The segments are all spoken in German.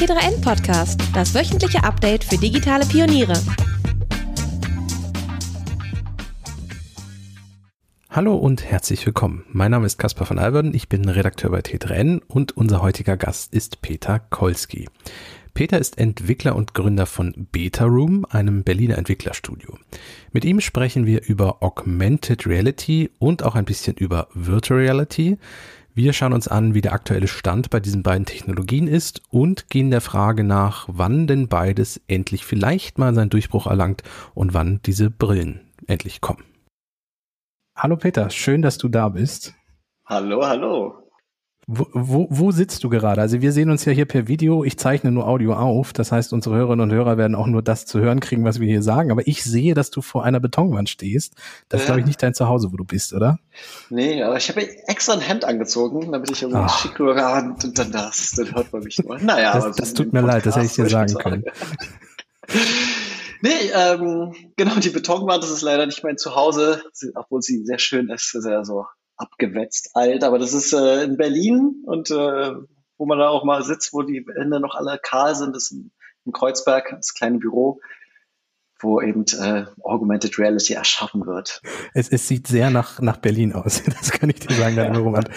T3N Podcast, das wöchentliche Update für digitale Pioniere. Hallo und herzlich willkommen. Mein Name ist Caspar von Alberden, ich bin Redakteur bei T3N und unser heutiger Gast ist Peter Kolski. Peter ist Entwickler und Gründer von Beta Room, einem Berliner Entwicklerstudio. Mit ihm sprechen wir über Augmented Reality und auch ein bisschen über Virtual Reality. Wir schauen uns an, wie der aktuelle Stand bei diesen beiden Technologien ist und gehen der Frage nach, wann denn beides endlich vielleicht mal seinen Durchbruch erlangt und wann diese Brillen endlich kommen. Hallo Peter, schön, dass du da bist. Hallo, hallo. Wo, wo, wo sitzt du gerade? Also wir sehen uns ja hier per Video, ich zeichne nur Audio auf, das heißt unsere Hörerinnen und Hörer werden auch nur das zu hören kriegen, was wir hier sagen, aber ich sehe, dass du vor einer Betonwand stehst. Das ist, glaube ich, nicht dein Zuhause, wo du bist, oder? Nee, aber ich habe extra ein Hemd angezogen, damit ich irgendwie schick nur und dann das, dann hört man mich nur. Naja, das, das tut mir leid, das hätte ich dir sagen können. Nee, ähm, genau, die Betonwand, das ist leider nicht mein Zuhause, obwohl sie sehr schön ist, sehr so abgewetzt alt, aber das ist äh, in Berlin und äh, wo man da auch mal sitzt, wo die Hände noch alle kahl sind, das ist in, in Kreuzberg, das kleine Büro wo eben äh, Augmented Reality erschaffen wird. Es, es sieht sehr nach, nach Berlin aus, das kann ich dir sagen, dein ja. Roman.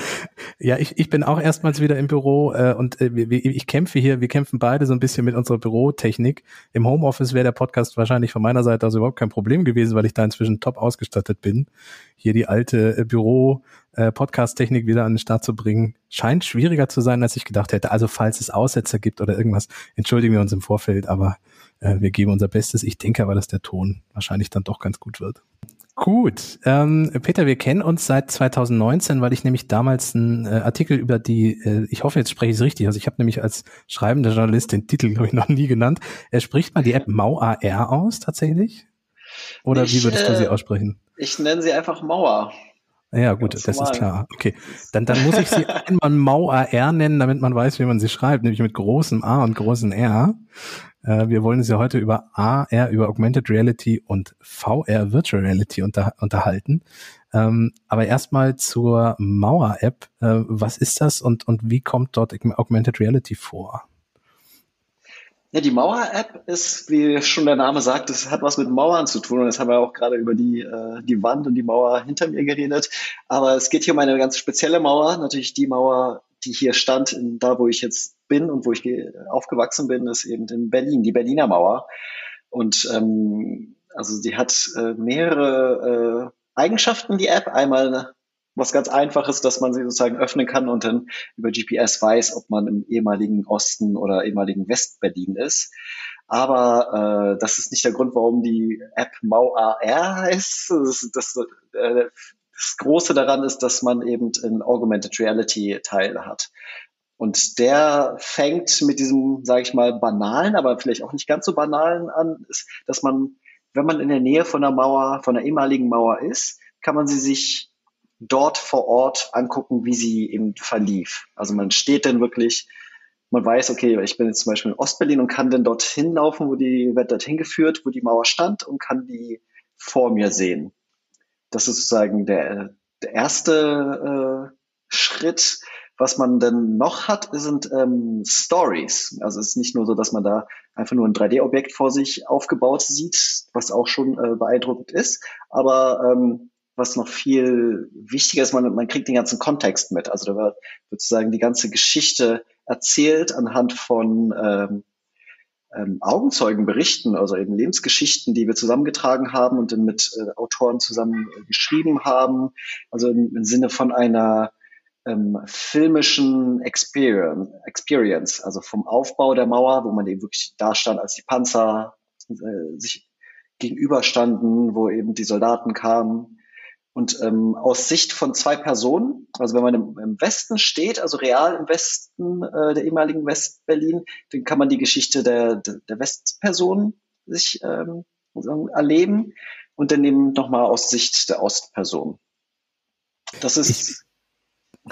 Ja, ich, ich bin auch erstmals wieder im Büro äh, und äh, ich kämpfe hier, wir kämpfen beide so ein bisschen mit unserer Bürotechnik. Im Homeoffice wäre der Podcast wahrscheinlich von meiner Seite also überhaupt kein Problem gewesen, weil ich da inzwischen top ausgestattet bin. Hier die alte äh, Büro äh, wieder an den Start zu bringen, scheint schwieriger zu sein, als ich gedacht hätte. Also falls es Aussetzer gibt oder irgendwas, entschuldigen wir uns im Vorfeld, aber äh, wir geben unser Bestes. Ich denke aber, dass der Ton wahrscheinlich dann doch ganz gut wird. Gut, ähm, Peter, wir kennen uns seit 2019, weil ich nämlich damals einen äh, Artikel über die, äh, ich hoffe, jetzt spreche ich es richtig, also ich habe nämlich als schreibender Journalist den Titel, glaube ich, noch nie genannt. Er spricht mal die App MauAR aus, tatsächlich? Oder ich, wie würdest du sie äh, aussprechen? Ich nenne sie einfach Mauer. Ja, gut, das ist klar. Okay. Dann, dann muss ich sie einmal MauAR nennen, damit man weiß, wie man sie schreibt, nämlich mit großem A und großem R. Äh, wir wollen uns ja heute über AR, über Augmented Reality und VR Virtual Reality unter, unterhalten. Ähm, aber erstmal zur Mauer-App. Äh, was ist das und, und wie kommt dort Augmented Reality vor? Ja, die Mauer-App ist, wie schon der Name sagt, es hat was mit Mauern zu tun. Und das haben wir auch gerade über die, äh, die Wand und die Mauer hinter mir geredet. Aber es geht hier um eine ganz spezielle Mauer. Natürlich die Mauer, die hier stand, in, da wo ich jetzt bin und wo ich aufgewachsen bin, ist eben in Berlin, die Berliner Mauer. Und ähm, also die hat äh, mehrere äh, Eigenschaften, die App. Einmal was ganz Einfaches, dass man sie sozusagen öffnen kann und dann über GPS weiß, ob man im ehemaligen Osten oder ehemaligen Westberlin ist. Aber äh, das ist nicht der Grund, warum die App MauAR heißt. Das, das, äh, das Große daran ist, dass man eben in Augmented Reality Teil hat. Und der fängt mit diesem, sage ich mal, banalen, aber vielleicht auch nicht ganz so banalen an, ist, dass man, wenn man in der Nähe von der Mauer, von der ehemaligen Mauer ist, kann man sie sich dort vor Ort angucken, wie sie eben verlief. Also man steht dann wirklich, man weiß, okay, ich bin jetzt zum Beispiel in Ostberlin und kann dann dorthin laufen, wo die, wird dorthin geführt, wo die Mauer stand und kann die vor mir sehen. Das ist sozusagen der, der erste äh, Schritt. Was man dann noch hat, sind ähm, Stories. Also es ist nicht nur so, dass man da einfach nur ein 3D-Objekt vor sich aufgebaut sieht, was auch schon äh, beeindruckend ist, aber ähm, was noch viel wichtiger ist, man, man kriegt den ganzen Kontext mit. Also da wird sozusagen die ganze Geschichte erzählt anhand von ähm, ähm, Augenzeugenberichten, also eben Lebensgeschichten, die wir zusammengetragen haben und dann mit äh, Autoren zusammen äh, geschrieben haben. Also im, im Sinne von einer ähm, filmischen Experience, Experience, also vom Aufbau der Mauer, wo man eben wirklich da stand, als die Panzer äh, sich gegenüberstanden, wo eben die Soldaten kamen, und ähm, aus Sicht von zwei Personen, also wenn man im, im Westen steht, also real im Westen äh, der ehemaligen Westberlin, dann kann man die Geschichte der, der, Westperson sich ähm, erleben und dann eben nochmal aus Sicht der Ostperson. Das ist.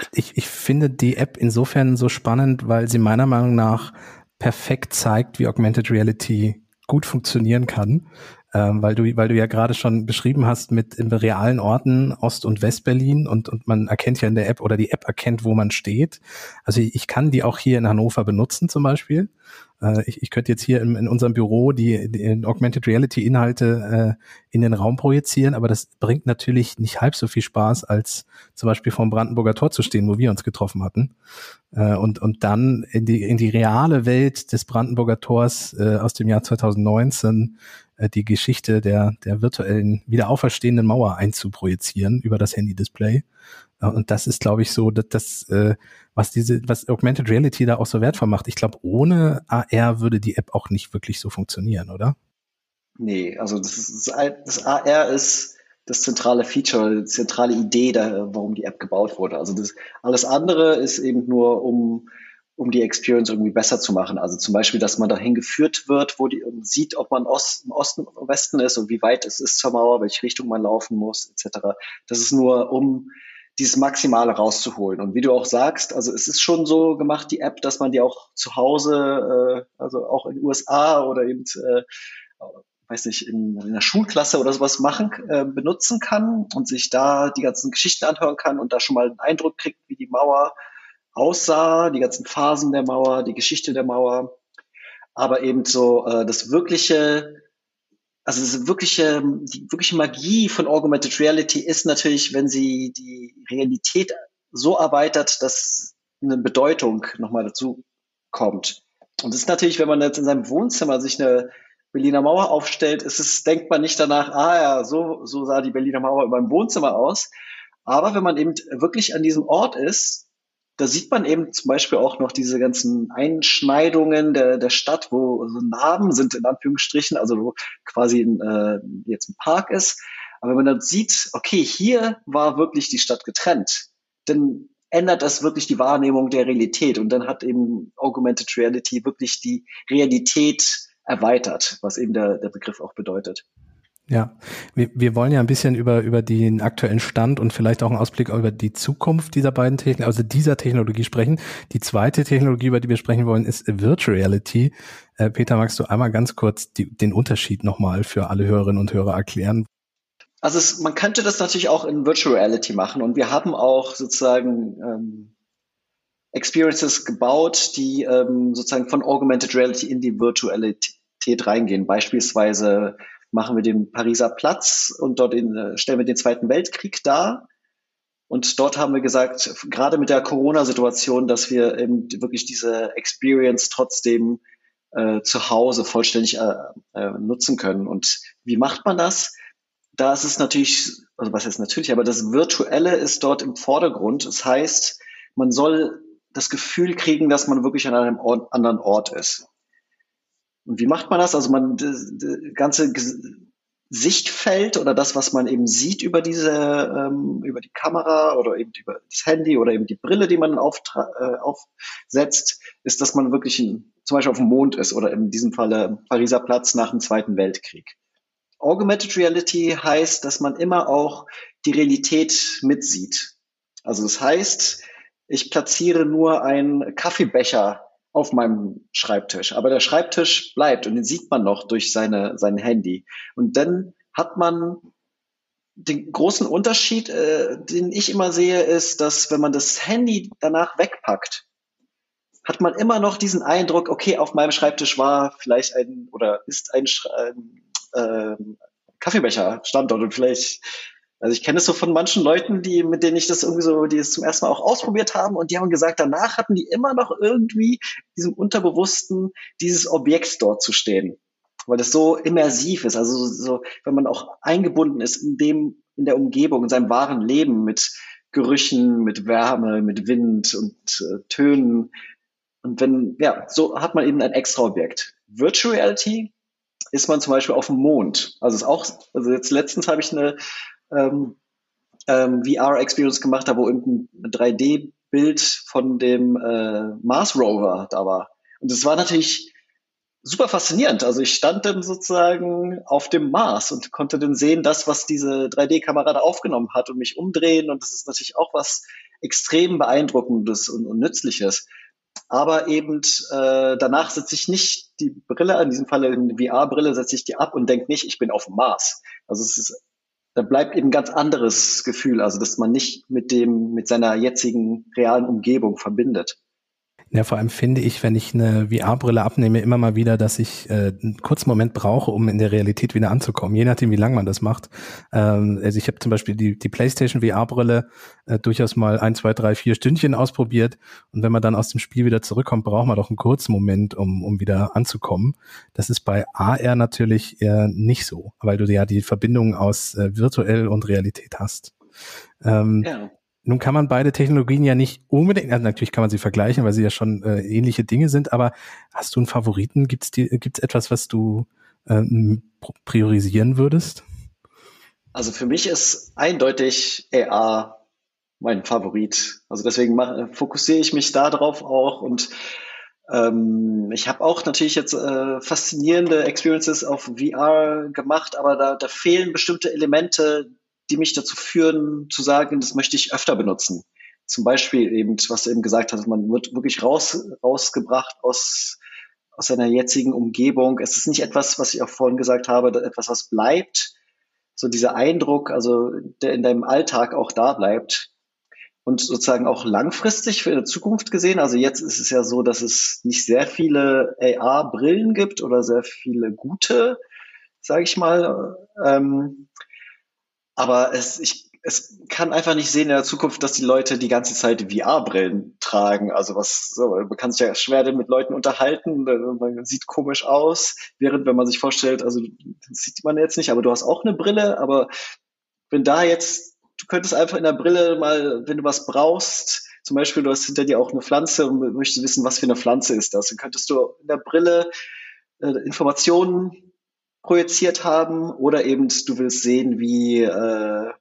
Ich, ich, ich finde die App insofern so spannend, weil sie meiner Meinung nach perfekt zeigt, wie Augmented Reality gut funktionieren kann ähm, weil du, weil du ja gerade schon beschrieben hast mit in realen Orten Ost- und Westberlin und, und man erkennt ja in der App oder die App erkennt, wo man steht. Also ich kann die auch hier in Hannover benutzen zum Beispiel. Äh, ich, ich könnte jetzt hier in, in unserem Büro die, die Augmented Reality Inhalte äh, in den Raum projizieren, aber das bringt natürlich nicht halb so viel Spaß, als zum Beispiel vom Brandenburger Tor zu stehen, wo wir uns getroffen hatten. Äh, und, und dann in die, in die reale Welt des Brandenburger Tors äh, aus dem Jahr 2019 äh, die Geschichte der, der virtuellen, wieder auferstehenden Mauer einzuprojizieren über das Handy-Display. Äh, und das ist, glaube ich, so, dass das, äh, was diese, was Augmented Reality da auch so wertvoll macht. Ich glaube, ohne AR würde die App auch nicht wirklich so funktionieren, oder? Nee, also das, ist, das AR ist das zentrale Feature, die zentrale Idee, da, warum die App gebaut wurde. Also das, alles andere ist eben nur, um, um die Experience irgendwie besser zu machen. Also zum Beispiel, dass man dahin geführt wird, wo die sieht, ob man Ost, im Osten oder Westen ist und wie weit es ist zur Mauer, welche Richtung man laufen muss, etc. Das ist nur, um dieses Maximale rauszuholen. Und wie du auch sagst, also es ist schon so gemacht, die App, dass man die auch zu Hause, äh, also auch in den USA oder eben, äh, weiß nicht, in, in einer Schulklasse oder sowas machen, äh, benutzen kann und sich da die ganzen Geschichten anhören kann und da schon mal einen Eindruck kriegt, wie die Mauer aussah, die ganzen Phasen der Mauer, die Geschichte der Mauer. Aber eben so äh, das wirkliche also diese wirkliche, die wirkliche Magie von Augmented Reality ist natürlich, wenn sie die Realität so erweitert, dass eine Bedeutung nochmal dazu kommt. Und das ist natürlich, wenn man jetzt in seinem Wohnzimmer sich eine Berliner Mauer aufstellt, ist es, denkt man nicht danach, ah ja, so, so sah die Berliner Mauer in meinem Wohnzimmer aus. Aber wenn man eben wirklich an diesem Ort ist, da sieht man eben zum Beispiel auch noch diese ganzen Einschneidungen der, der Stadt, wo so Narben sind, in Anführungsstrichen, also wo quasi ein, äh, jetzt ein Park ist. Aber wenn man dann sieht, okay, hier war wirklich die Stadt getrennt, dann ändert das wirklich die Wahrnehmung der Realität. Und dann hat eben Augmented Reality wirklich die Realität erweitert, was eben der, der Begriff auch bedeutet. Ja, wir, wir wollen ja ein bisschen über, über den aktuellen Stand und vielleicht auch einen Ausblick über die Zukunft dieser beiden Technologien, also dieser Technologie sprechen. Die zweite Technologie, über die wir sprechen wollen, ist Virtual Reality. Äh, Peter, magst du einmal ganz kurz die, den Unterschied nochmal für alle Hörerinnen und Hörer erklären? Also es, man könnte das natürlich auch in Virtual Reality machen und wir haben auch sozusagen ähm, Experiences gebaut, die ähm, sozusagen von Augmented Reality in die Virtualität reingehen. Beispielsweise machen wir den Pariser Platz und dort in, äh, stellen wir den Zweiten Weltkrieg dar. Und dort haben wir gesagt, gerade mit der Corona-Situation, dass wir eben wirklich diese Experience trotzdem äh, zu Hause vollständig äh, äh, nutzen können. Und wie macht man das? Da ist es natürlich, also was heißt natürlich, aber das Virtuelle ist dort im Vordergrund. Das heißt, man soll das Gefühl kriegen, dass man wirklich an einem Ort, anderen Ort ist. Und wie macht man das? Also man das, das ganze Sichtfeld oder das, was man eben sieht über diese, ähm, über die Kamera oder eben über das Handy oder eben die Brille, die man äh, aufsetzt, ist, dass man wirklich in, zum Beispiel auf dem Mond ist oder in diesem Falle Pariser Platz nach dem Zweiten Weltkrieg. Augmented Reality heißt, dass man immer auch die Realität mitsieht. Also das heißt, ich platziere nur einen Kaffeebecher auf meinem Schreibtisch. Aber der Schreibtisch bleibt und den sieht man noch durch seine, sein Handy. Und dann hat man den großen Unterschied, äh, den ich immer sehe, ist, dass wenn man das Handy danach wegpackt, hat man immer noch diesen Eindruck, okay, auf meinem Schreibtisch war vielleicht ein oder ist ein, äh, Kaffeebecher Standort und vielleicht also ich kenne es so von manchen Leuten, die, mit denen ich das irgendwie so, die es zum ersten Mal auch ausprobiert haben und die haben gesagt, danach hatten die immer noch irgendwie diesem Unterbewussten dieses Objekt dort zu stehen. Weil das so immersiv ist. Also so, wenn man auch eingebunden ist in dem, in der Umgebung, in seinem wahren Leben mit Gerüchen, mit Wärme, mit Wind und äh, Tönen. Und wenn, ja, so hat man eben ein extra Objekt. Virtual Reality ist man zum Beispiel auf dem Mond. Also ist auch, also jetzt letztens habe ich eine ähm, ähm, VR-Experience gemacht habe, wo irgendein 3D-Bild von dem äh, Mars Rover da war. Und das war natürlich super faszinierend. Also ich stand dann sozusagen auf dem Mars und konnte dann sehen, das, was diese 3D-Kamera da aufgenommen hat und mich umdrehen. Und das ist natürlich auch was extrem beeindruckendes und, und nützliches. Aber eben äh, danach setze ich nicht die Brille, in diesem Fall eine VR-Brille, setze ich die ab und denke nicht, ich bin auf dem Mars. Also es ist da bleibt eben ganz anderes Gefühl, also dass man nicht mit dem, mit seiner jetzigen realen Umgebung verbindet. Ja, vor allem finde ich, wenn ich eine VR-Brille abnehme, immer mal wieder, dass ich äh, einen kurzen Moment brauche, um in der Realität wieder anzukommen, je nachdem, wie lange man das macht. Ähm, also ich habe zum Beispiel die, die PlayStation VR-Brille äh, durchaus mal ein, zwei, drei, vier Stündchen ausprobiert. Und wenn man dann aus dem Spiel wieder zurückkommt, braucht man doch einen kurzen Moment, um, um wieder anzukommen. Das ist bei AR natürlich eher nicht so, weil du ja die Verbindung aus äh, virtuell und Realität hast. Ähm, ja. Nun kann man beide Technologien ja nicht unbedingt, also natürlich kann man sie vergleichen, weil sie ja schon äh, ähnliche Dinge sind, aber hast du einen Favoriten? Gibt es etwas, was du äh, priorisieren würdest? Also für mich ist eindeutig AR mein Favorit. Also deswegen mach, fokussiere ich mich da drauf auch und ähm, ich habe auch natürlich jetzt äh, faszinierende Experiences auf VR gemacht, aber da, da fehlen bestimmte Elemente, die mich dazu führen, zu sagen, das möchte ich öfter benutzen. Zum Beispiel eben, was du eben gesagt hast, man wird wirklich raus, rausgebracht aus, aus seiner jetzigen Umgebung. Es ist nicht etwas, was ich auch vorhin gesagt habe, etwas, was bleibt. So dieser Eindruck, also der in deinem Alltag auch da bleibt. Und sozusagen auch langfristig für die Zukunft gesehen. Also jetzt ist es ja so, dass es nicht sehr viele AR-Brillen gibt oder sehr viele gute, sage ich mal. Ähm, aber es, ich, es kann einfach nicht sehen in der Zukunft, dass die Leute die ganze Zeit VR-Brillen tragen. Also was, so, man kann sich ja schwer mit Leuten unterhalten, man sieht komisch aus, während wenn man sich vorstellt, also sieht man jetzt nicht, aber du hast auch eine Brille, aber wenn da jetzt, du könntest einfach in der Brille mal, wenn du was brauchst, zum Beispiel, du hast hinter dir auch eine Pflanze und möchtest wissen, was für eine Pflanze ist das, dann könntest du in der Brille äh, Informationen projiziert haben oder eben du willst sehen, wie äh,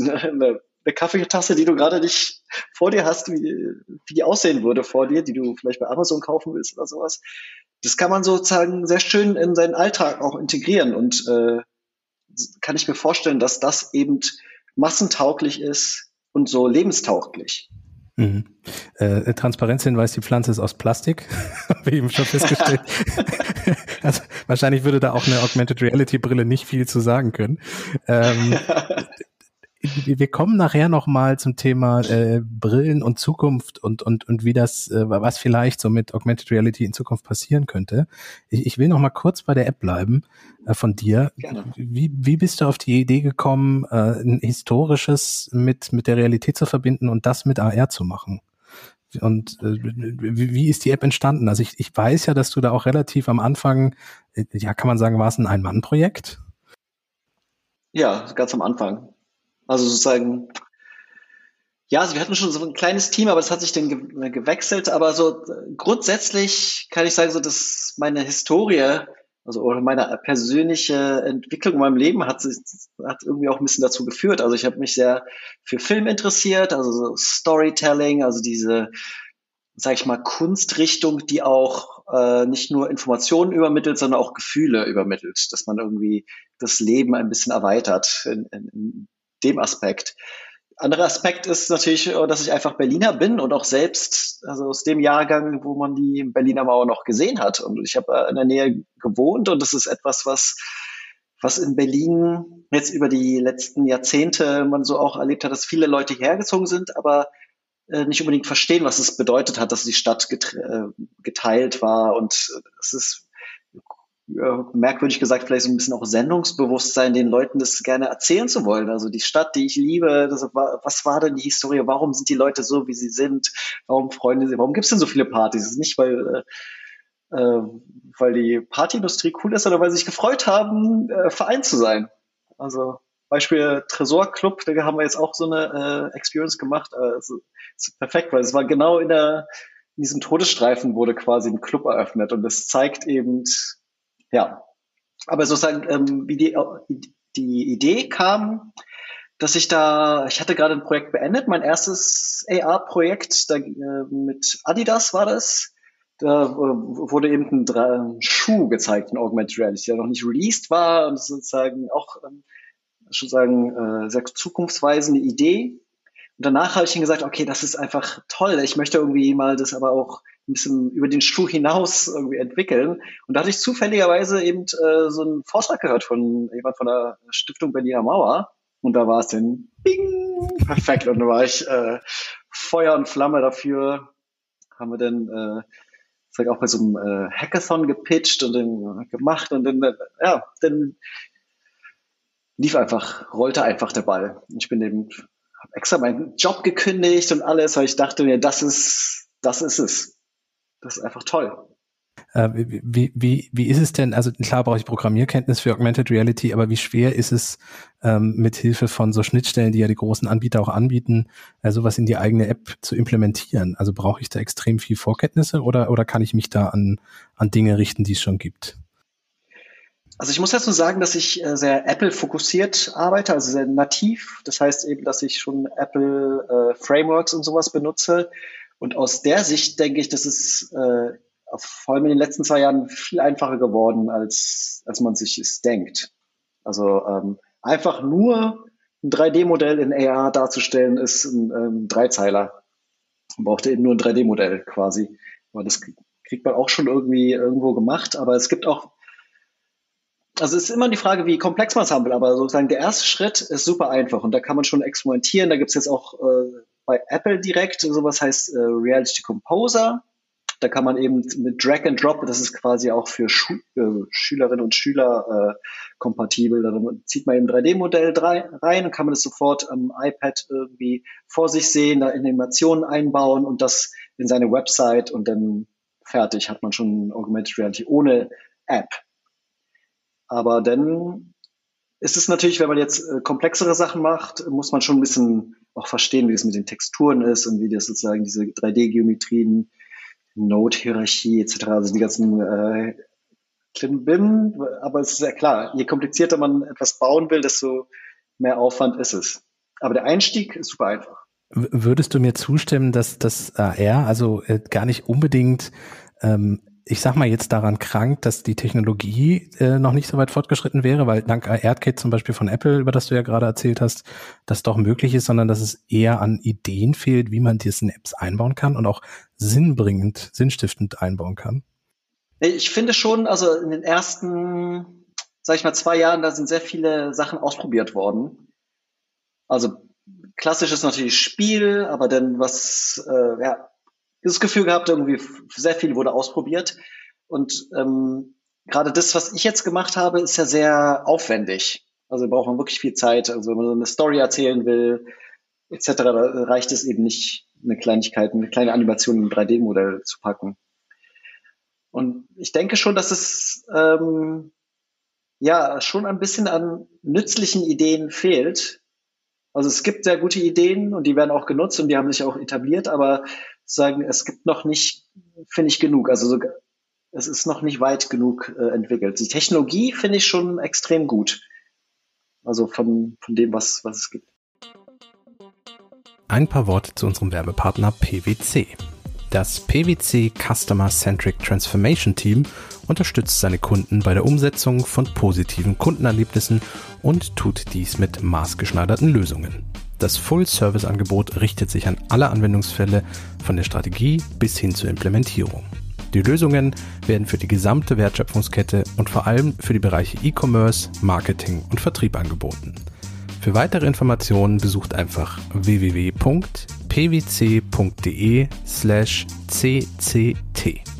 eine, eine Kaffeetasse, die du gerade nicht vor dir hast, wie, wie die aussehen würde vor dir, die du vielleicht bei Amazon kaufen willst oder sowas. Das kann man sozusagen sehr schön in seinen Alltag auch integrieren und äh, kann ich mir vorstellen, dass das eben massentauglich ist und so lebenstauglich. Mhm. Äh, Transparenzhinweis, die Pflanze ist aus Plastik, habe ich eben schon festgestellt. also wahrscheinlich würde da auch eine Augmented Reality Brille nicht viel zu sagen können. Ähm, wir kommen nachher noch mal zum Thema äh, Brillen und Zukunft und und und wie das äh, was vielleicht so mit Augmented Reality in Zukunft passieren könnte. Ich, ich will noch mal kurz bei der App bleiben äh, von dir. Gerne. Wie wie bist du auf die Idee gekommen, äh, ein historisches mit mit der Realität zu verbinden und das mit AR zu machen? Und äh, wie, wie ist die App entstanden? Also ich, ich weiß ja, dass du da auch relativ am Anfang, äh, ja, kann man sagen, war es ein Ein-Mann-Projekt? Ja, ganz am Anfang. Also sozusagen, ja, also wir hatten schon so ein kleines Team, aber das hat sich dann ge gewechselt. Aber so grundsätzlich kann ich sagen, so dass meine Historie, also oder meine persönliche Entwicklung in meinem Leben hat, hat irgendwie auch ein bisschen dazu geführt. Also ich habe mich sehr für Film interessiert, also so Storytelling, also diese, sag ich mal, Kunstrichtung, die auch äh, nicht nur Informationen übermittelt, sondern auch Gefühle übermittelt, dass man irgendwie das Leben ein bisschen erweitert in, in, dem Aspekt. Anderer Aspekt ist natürlich, äh, dass ich einfach Berliner bin und auch selbst, also aus dem Jahrgang, wo man die Berliner Mauer noch gesehen hat. Und ich habe äh, in der Nähe gewohnt und das ist etwas, was, was in Berlin jetzt über die letzten Jahrzehnte man so auch erlebt hat, dass viele Leute hergezogen sind, aber äh, nicht unbedingt verstehen, was es bedeutet hat, dass die Stadt geteilt war. Und es ist merkwürdig gesagt, vielleicht so ein bisschen auch Sendungsbewusstsein, den Leuten das gerne erzählen zu wollen. Also die Stadt, die ich liebe, das, was war denn die Historie? Warum sind die Leute so, wie sie sind? Warum freuen sie? Warum gibt es denn so viele Partys? Es ist nicht, weil, äh, äh, weil die Partyindustrie cool ist, sondern weil sie sich gefreut haben, äh, vereint zu sein. Also Beispiel Tresor Club, da haben wir jetzt auch so eine äh, Experience gemacht. Also, ist perfekt, weil es war genau in der in diesem Todesstreifen wurde quasi ein Club eröffnet und das zeigt eben, ja, aber sozusagen, ähm, wie die, die Idee kam, dass ich da, ich hatte gerade ein Projekt beendet, mein erstes AR-Projekt äh, mit Adidas war das. Da äh, wurde eben ein, Schuh gezeigt in Augmented Reality, der noch nicht released war und sozusagen auch ähm, schon äh, sehr zukunftsweisende Idee. Und danach habe ich ihm gesagt, okay, das ist einfach toll. Ich möchte irgendwie mal das aber auch ein bisschen über den Schuh hinaus irgendwie entwickeln. Und da hatte ich zufälligerweise eben äh, so einen Vortrag gehört von jemand von der Stiftung Berliner Mauer. Und da war es dann Bing, perfekt. Und da war ich äh, Feuer und Flamme dafür, haben wir dann äh, vielleicht auch bei so einem äh, Hackathon gepitcht und dann gemacht und dann, ja, dann lief einfach, rollte einfach der Ball. Ich bin eben, extra meinen Job gekündigt und alles, weil ich dachte mir, das ist, das ist es. Das ist einfach toll. Äh, wie, wie, wie ist es denn, also klar brauche ich Programmierkenntnis für Augmented Reality, aber wie schwer ist es, ähm, mit Hilfe von so Schnittstellen, die ja die großen Anbieter auch anbieten, äh, sowas in die eigene App zu implementieren? Also brauche ich da extrem viel Vorkenntnisse oder, oder kann ich mich da an, an Dinge richten, die es schon gibt? Also ich muss dazu sagen, dass ich äh, sehr Apple-fokussiert arbeite, also sehr nativ. Das heißt eben, dass ich schon Apple äh, und sowas benutze. Und aus der Sicht denke ich, dass es äh, vor allem in den letzten zwei Jahren viel einfacher geworden, als, als man sich es denkt. Also ähm, einfach nur ein 3D-Modell in AR darzustellen, ist ein, ein Dreizeiler. Man braucht eben nur ein 3D-Modell quasi. Aber das kriegt man auch schon irgendwie irgendwo gemacht. Aber es gibt auch, also es ist immer die Frage, wie komplex man es haben will. Aber sozusagen der erste Schritt ist super einfach und da kann man schon experimentieren. Da gibt es jetzt auch äh, bei Apple direkt sowas heißt äh, Reality Composer. Da kann man eben mit Drag and Drop, das ist quasi auch für Schu äh, Schülerinnen und Schüler äh, kompatibel. Da zieht man eben 3D-Modell rein und kann man das sofort am iPad irgendwie vor sich sehen, da Animationen einbauen und das in seine Website und dann fertig hat man schon Augmented Reality ohne App. Aber dann ist es natürlich, wenn man jetzt äh, komplexere Sachen macht, muss man schon ein bisschen auch verstehen, wie es mit den Texturen ist und wie das sozusagen diese 3D-Geometrien Node-Hierarchie etc., also die ganzen äh, Klimbim, aber es ist ja klar, je komplizierter man etwas bauen will, desto mehr Aufwand ist es. Aber der Einstieg ist super einfach. Würdest du mir zustimmen, dass das AR also äh, gar nicht unbedingt ähm, ich sag mal jetzt daran krank, dass die Technologie äh, noch nicht so weit fortgeschritten wäre, weil dank AirKit zum Beispiel von Apple, über das du ja gerade erzählt hast, das doch möglich ist, sondern dass es eher an Ideen fehlt, wie man diese Apps einbauen kann und auch sinnbringend, sinnstiftend einbauen kann. Ich finde schon, also in den ersten, sag ich mal, zwei Jahren, da sind sehr viele Sachen ausprobiert worden. Also klassisch ist natürlich Spiel, aber dann was, äh, ja, das Gefühl gehabt, irgendwie sehr viel wurde ausprobiert. Und ähm, gerade das, was ich jetzt gemacht habe, ist ja sehr aufwendig. Also braucht man wirklich viel Zeit. Also wenn man so eine Story erzählen will, etc., da reicht es eben nicht, eine Kleinigkeit, eine kleine Animation im 3D-Modell zu packen. Und ich denke schon, dass es ähm, ja schon ein bisschen an nützlichen Ideen fehlt. Also es gibt sehr gute Ideen und die werden auch genutzt und die haben sich auch etabliert, aber sagen, es gibt noch nicht, finde ich, genug. Also so, es ist noch nicht weit genug äh, entwickelt. Die Technologie finde ich schon extrem gut. Also von, von dem, was, was es gibt. Ein paar Worte zu unserem Werbepartner PwC. Das PwC Customer Centric Transformation Team unterstützt seine Kunden bei der Umsetzung von positiven Kundenerlebnissen und tut dies mit maßgeschneiderten Lösungen. Das Full-Service-Angebot richtet sich an alle Anwendungsfälle von der Strategie bis hin zur Implementierung. Die Lösungen werden für die gesamte Wertschöpfungskette und vor allem für die Bereiche E-Commerce, Marketing und Vertrieb angeboten. Für weitere Informationen besucht einfach www.pwc.de slash cct.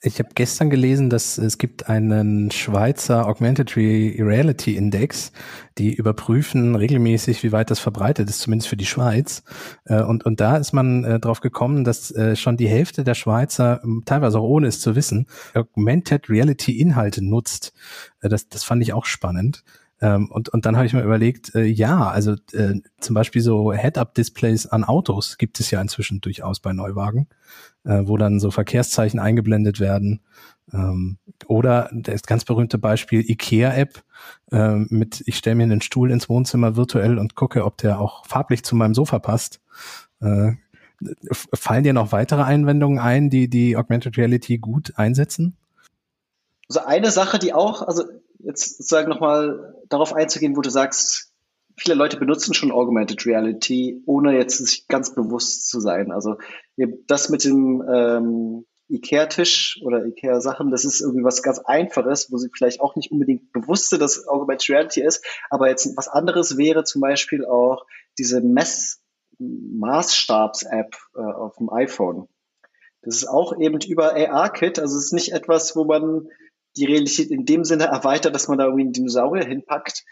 Ich habe gestern gelesen, dass es gibt einen Schweizer Augmented Reality Index, die überprüfen regelmäßig, wie weit das verbreitet ist, zumindest für die Schweiz. Äh, und, und da ist man äh, drauf gekommen, dass äh, schon die Hälfte der Schweizer, teilweise auch ohne es zu wissen, Augmented Reality Inhalte nutzt. Das, das fand ich auch spannend. Ähm, und, und dann habe ich mir überlegt, äh, ja, also äh, zum Beispiel so Head-Up-Displays an Autos gibt es ja inzwischen durchaus bei Neuwagen, äh, wo dann so Verkehrszeichen eingeblendet werden. Ähm, oder das ganz berühmte Beispiel IKEA-App äh, mit, ich stelle mir einen Stuhl ins Wohnzimmer virtuell und gucke, ob der auch farblich zu meinem Sofa passt. Äh, fallen dir noch weitere Einwendungen ein, die die Augmented Reality gut einsetzen? Also eine Sache, die auch, also jetzt sozusagen nochmal darauf einzugehen, wo du sagst, viele Leute benutzen schon Augmented Reality, ohne jetzt sich ganz bewusst zu sein. Also das mit dem ähm, Ikea-Tisch oder Ikea-Sachen, das ist irgendwie was ganz Einfaches, wo sie vielleicht auch nicht unbedingt bewusst sind, dass Augmented Reality ist, aber jetzt was anderes wäre zum Beispiel auch diese Mess Maßstabs-App äh, auf dem iPhone. Das ist auch eben über AR-Kit, also es ist nicht etwas, wo man die Realität in dem Sinne erweitert, dass man da irgendwie einen Dinosaurier hinpackt.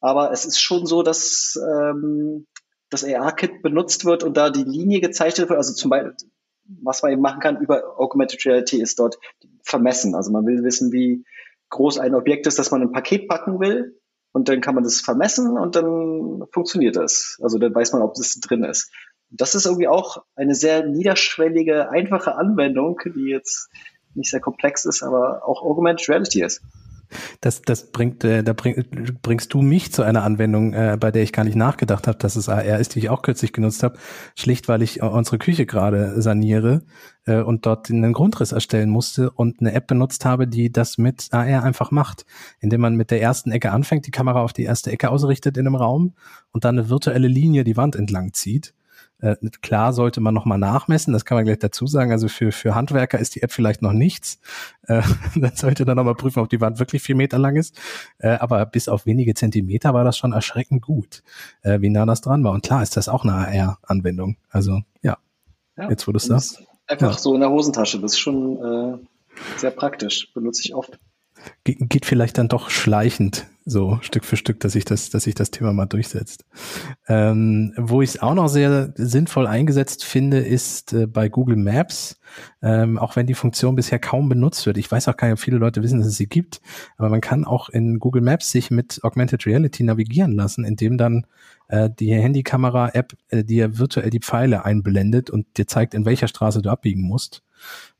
Aber es ist schon so, dass ähm, das AR-Kit benutzt wird und da die Linie gezeichnet wird. Also zum Beispiel, was man eben machen kann über Augmented Reality ist dort vermessen. Also man will wissen, wie groß ein Objekt ist, das man in ein Paket packen will. Und dann kann man das vermessen und dann funktioniert das. Also dann weiß man, ob das drin ist. Das ist irgendwie auch eine sehr niederschwellige, einfache Anwendung, die jetzt nicht sehr komplex ist, aber auch Augmented Reality ist. Das, das bringt, äh, da bring, bringst du mich zu einer Anwendung, äh, bei der ich gar nicht nachgedacht habe, dass es AR ist, die ich auch kürzlich genutzt habe, schlicht weil ich unsere Küche gerade saniere äh, und dort einen Grundriss erstellen musste und eine App benutzt habe, die das mit AR einfach macht, indem man mit der ersten Ecke anfängt, die Kamera auf die erste Ecke ausrichtet in einem Raum und dann eine virtuelle Linie die Wand entlang zieht äh, klar sollte man nochmal nachmessen, das kann man gleich dazu sagen. Also für, für Handwerker ist die App vielleicht noch nichts. Äh, dann sollte dann nochmal prüfen, ob die Wand wirklich vier Meter lang ist. Äh, aber bis auf wenige Zentimeter war das schon erschreckend gut, äh, wie nah das dran war. Und klar ist das auch eine AR-Anwendung. Also ja, ja jetzt wo du es sagst. Einfach ja. so in der Hosentasche, das ist schon äh, sehr praktisch, benutze ich oft geht vielleicht dann doch schleichend so Stück für Stück, dass sich das, dass sich das Thema mal durchsetzt. Ähm, wo ich es auch noch sehr sinnvoll eingesetzt finde, ist äh, bei Google Maps, ähm, auch wenn die Funktion bisher kaum benutzt wird. Ich weiß auch gar nicht, ob viele Leute wissen, dass es sie gibt, aber man kann auch in Google Maps sich mit Augmented Reality navigieren lassen, indem dann äh, die Handykamera-App äh, dir virtuell die Pfeile einblendet und dir zeigt, in welcher Straße du abbiegen musst.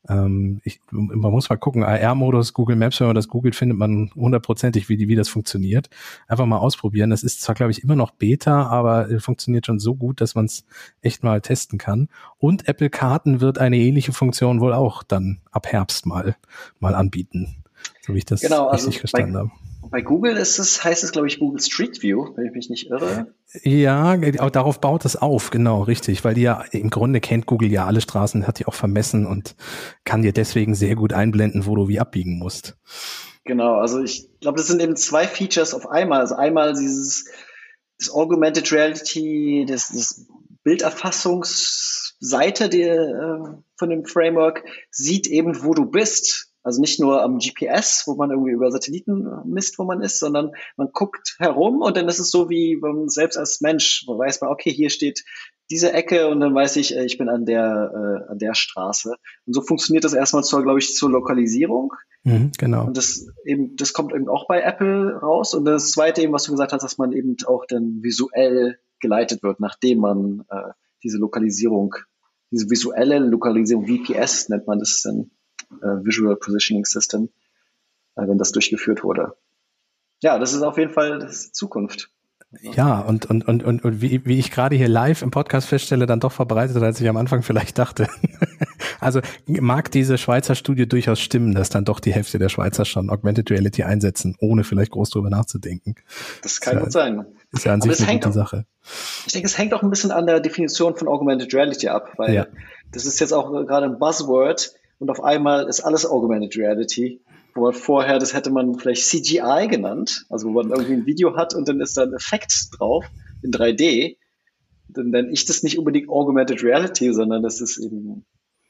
Ähm, ich, man muss mal gucken, AR-Modus, Google Maps, wenn man das googelt, findet man hundertprozentig, wie, die, wie das funktioniert. Einfach mal ausprobieren. Das ist zwar, glaube ich, immer noch Beta, aber äh, funktioniert schon so gut, dass man es echt mal testen kann. Und Apple Karten wird eine ähnliche Funktion wohl auch dann ab Herbst mal, mal anbieten. So wie ich das genau, also richtig verstanden habe. Bei Google ist es, heißt es, glaube ich, Google Street View, wenn ich mich nicht irre. Ja, darauf baut es auf, genau, richtig, weil die ja im Grunde kennt Google ja alle Straßen, hat die auch vermessen und kann dir deswegen sehr gut einblenden, wo du wie abbiegen musst. Genau, also ich glaube, das sind eben zwei Features auf einmal. Also einmal dieses das Augmented Reality, das, das Bilderfassungsseite der, äh, von dem Framework sieht eben, wo du bist also nicht nur am GPS, wo man irgendwie über Satelliten misst, wo man ist, sondern man guckt herum und dann ist es so wie man selbst als Mensch, wo weiß man, okay, hier steht diese Ecke und dann weiß ich, äh, ich bin an der, äh, an der Straße. Und so funktioniert das erstmal zur, glaube ich, zur Lokalisierung. Mhm, genau. Und das eben, das kommt eben auch bei Apple raus. Und das zweite eben, was du gesagt hast, dass man eben auch dann visuell geleitet wird, nachdem man äh, diese Lokalisierung, diese visuelle Lokalisierung, VPS nennt man das dann, äh, Visual Positioning System, äh, wenn das durchgeführt wurde. Ja, das ist auf jeden Fall Zukunft. Ja, und, und, und, und, wie, wie ich gerade hier live im Podcast feststelle, dann doch verbreitet, als ich am Anfang vielleicht dachte. also mag diese Schweizer Studie durchaus stimmen, dass dann doch die Hälfte der Schweizer schon Augmented Reality einsetzen, ohne vielleicht groß drüber nachzudenken. Das kann gut sein. Ist ja an sich eine gute Sache. Ich denke, es hängt auch ein bisschen an der Definition von Augmented Reality ab, weil das ist jetzt auch gerade ein Buzzword, und auf einmal ist alles Augmented Reality. Wo vorher, das hätte man vielleicht CGI genannt, also wo man irgendwie ein Video hat und dann ist da ein Effekt drauf in 3D. Dann nenne ich das nicht unbedingt Augmented Reality, sondern das ist eben,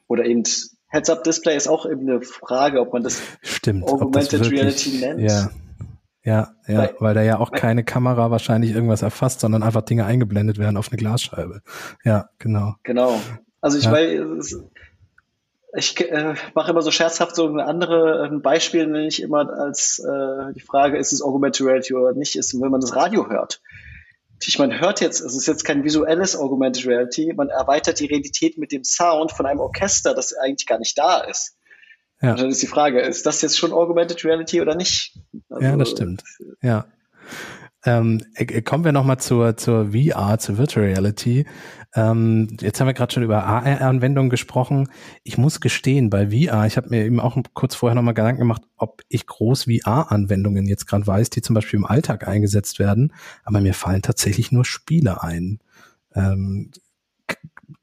oder eben Heads-Up-Display ist auch eben eine Frage, ob man das Stimmt, Augmented das wirklich, Reality nennt. Ja. Ja, ja, weil, weil da ja auch keine Kamera wahrscheinlich irgendwas erfasst, sondern einfach Dinge eingeblendet werden auf eine Glasscheibe. Ja, genau. Genau. Also ich ja. weiß, ich äh, mache immer so scherzhaft so ein andere ein Beispiel, nenne ich immer als äh, die Frage, ist es Augmented Reality oder nicht, ist, wenn man das Radio hört. Ich man hört jetzt, es ist jetzt kein visuelles Augmented Reality, man erweitert die Realität mit dem Sound von einem Orchester, das eigentlich gar nicht da ist. Ja. Und dann ist die Frage, ist das jetzt schon Augmented Reality oder nicht? Also, ja, das stimmt. Ja. Ähm, äh, kommen wir nochmal zur, zur VR, zur Virtual Reality. Ähm, jetzt haben wir gerade schon über AR-Anwendungen gesprochen. Ich muss gestehen, bei VR, ich habe mir eben auch kurz vorher nochmal Gedanken gemacht, ob ich groß VR-Anwendungen jetzt gerade weiß, die zum Beispiel im Alltag eingesetzt werden, aber mir fallen tatsächlich nur Spiele ein. Ähm,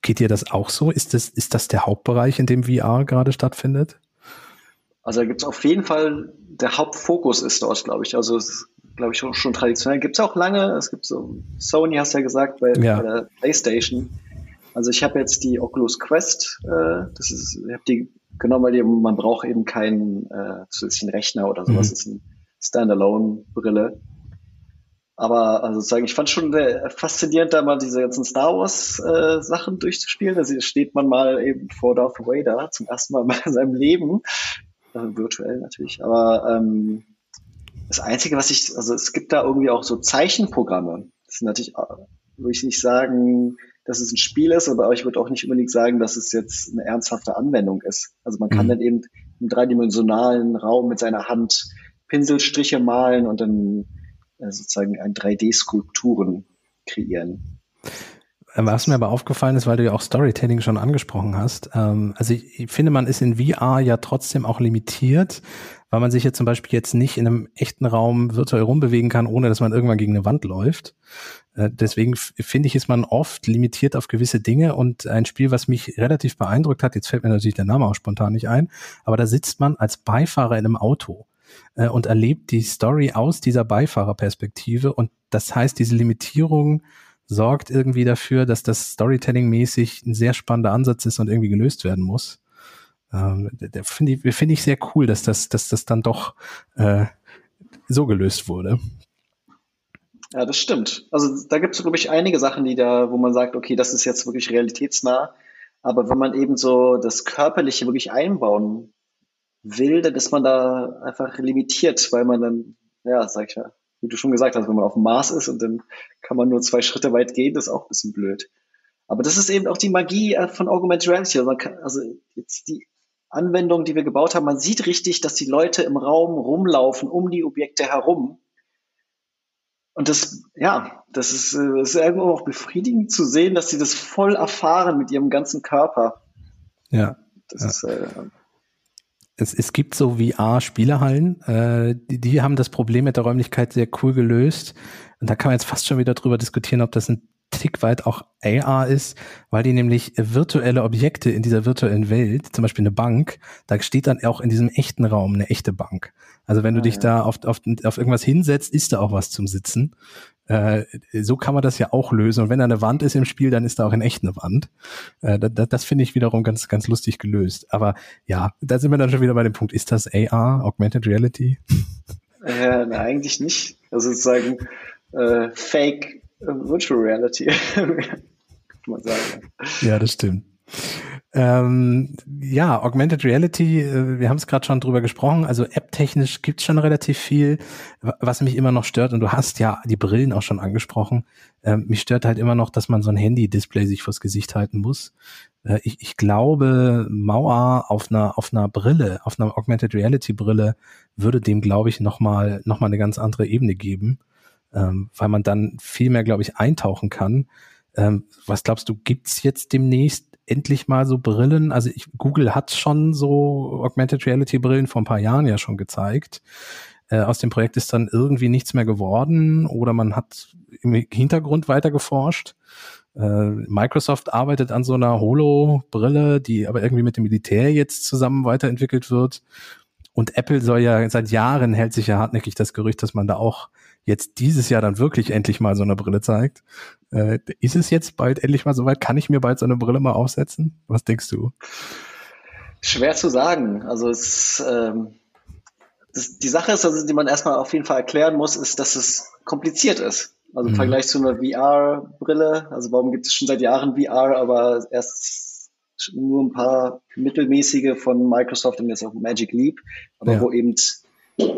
geht dir das auch so? Ist das, ist das der Hauptbereich, in dem VR gerade stattfindet? Also da gibt es auf jeden Fall, der Hauptfokus ist dort, glaube ich. Also es glaube ich, schon, schon traditionell. Gibt es auch lange. Es gibt so, Sony hast du ja gesagt, bei, ja. bei der PlayStation. Also ich habe jetzt die Oculus Quest, äh, das ist, ich habe die genommen, weil die, man braucht eben keinen äh, zusätzlichen Rechner oder sowas. Mhm. Das ist eine Standalone-Brille. Aber also sozusagen, ich fand schon sehr faszinierend, da mal diese ganzen Star Wars äh, Sachen durchzuspielen. Da steht man mal eben vor Darth Vader zum ersten Mal in seinem Leben. Äh, virtuell natürlich. Aber ähm, das Einzige, was ich, also es gibt da irgendwie auch so Zeichenprogramme. Das sind natürlich, äh, würde ich nicht sagen, dass es ein Spiel ist, aber ich würde auch nicht unbedingt sagen, dass es jetzt eine ernsthafte Anwendung ist. Also man kann mhm. dann eben im dreidimensionalen Raum mit seiner Hand Pinselstriche malen und dann äh, sozusagen ein 3D-Skulpturen kreieren. Was mir aber aufgefallen ist, weil du ja auch Storytelling schon angesprochen hast, ähm, also ich, finde, man ist in VR ja trotzdem auch limitiert, weil man sich ja zum Beispiel jetzt nicht in einem echten Raum virtuell rumbewegen kann, ohne dass man irgendwann gegen eine Wand läuft. Äh, deswegen finde ich, ist man oft limitiert auf gewisse Dinge und ein Spiel, was mich relativ beeindruckt hat, jetzt fällt mir natürlich der Name auch spontan nicht ein, aber da sitzt man als Beifahrer in einem Auto äh, und erlebt die Story aus dieser Beifahrerperspektive. Und das heißt, diese Limitierung sorgt irgendwie dafür, dass das Storytelling-mäßig ein sehr spannender Ansatz ist und irgendwie gelöst werden muss. Ähm, finde ich, finde ich sehr cool, dass das, dass das dann doch äh, so gelöst wurde. Ja, das stimmt. Also da gibt es, glaube ich, einige Sachen, die da, wo man sagt, okay, das ist jetzt wirklich realitätsnah. Aber wenn man eben so das Körperliche wirklich einbauen will, dann ist man da einfach limitiert, weil man dann, ja, sag ich ja, wie du schon gesagt hast, wenn man auf dem Mars ist und dann kann man nur zwei Schritte weit gehen, das ist auch ein bisschen blöd. Aber das ist eben auch die Magie äh, von Augmented Reality. Also, kann, also jetzt die Anwendung, die wir gebaut haben, man sieht richtig, dass die Leute im Raum rumlaufen, um die Objekte herum. Und das, ja, das ist, äh, das ist irgendwo auch befriedigend zu sehen, dass sie das voll erfahren mit ihrem ganzen Körper. Ja. Das ja. ist, äh, es, es gibt so VR-Spielehallen, äh, die, die haben das Problem mit der Räumlichkeit sehr cool gelöst. Und da kann man jetzt fast schon wieder drüber diskutieren, ob das ein Tick weit auch AR ist, weil die nämlich virtuelle Objekte in dieser virtuellen Welt, zum Beispiel eine Bank, da steht dann auch in diesem echten Raum eine echte Bank. Also wenn du ah, dich ja. da auf, auf, auf irgendwas hinsetzt, ist da auch was zum Sitzen. Äh, so kann man das ja auch lösen. Und wenn da eine Wand ist im Spiel, dann ist da auch in echt eine Wand. Äh, das das finde ich wiederum ganz, ganz lustig gelöst. Aber ja, da sind wir dann schon wieder bei dem Punkt, ist das AR, Augmented Reality? Äh, na, eigentlich nicht. Also sozusagen äh, Fake Virtual Reality, kann man sagen. Ja, das stimmt. Ähm, ja, Augmented Reality, äh, wir haben es gerade schon drüber gesprochen, also app-technisch gibt's schon relativ viel, was mich immer noch stört, und du hast ja die Brillen auch schon angesprochen, ähm, mich stört halt immer noch, dass man so ein Handy-Display sich vors Gesicht halten muss. Äh, ich, ich glaube, Mauer auf einer, auf einer Brille, auf einer Augmented Reality-Brille würde dem, glaube ich, nochmal noch mal eine ganz andere Ebene geben, ähm, weil man dann viel mehr, glaube ich, eintauchen kann. Ähm, was glaubst du, gibt's jetzt demnächst endlich mal so Brillen, also ich, Google hat schon so Augmented Reality Brillen vor ein paar Jahren ja schon gezeigt. Äh, aus dem Projekt ist dann irgendwie nichts mehr geworden oder man hat im Hintergrund weiter geforscht. Äh, Microsoft arbeitet an so einer Holo-Brille, die aber irgendwie mit dem Militär jetzt zusammen weiterentwickelt wird. Und Apple soll ja seit Jahren hält sich ja hartnäckig das Gerücht, dass man da auch jetzt dieses Jahr dann wirklich endlich mal so eine Brille zeigt. Äh, ist es jetzt bald endlich mal soweit? Kann ich mir bald so eine Brille mal aufsetzen? Was denkst du? Schwer zu sagen. Also es, ähm, das, die Sache ist, also, die man erstmal auf jeden Fall erklären muss, ist, dass es kompliziert ist. Also im mhm. Vergleich zu einer VR-Brille. Also warum gibt es schon seit Jahren VR, aber erst nur ein paar mittelmäßige von Microsoft und jetzt auch Magic Leap, aber ja. wo eben,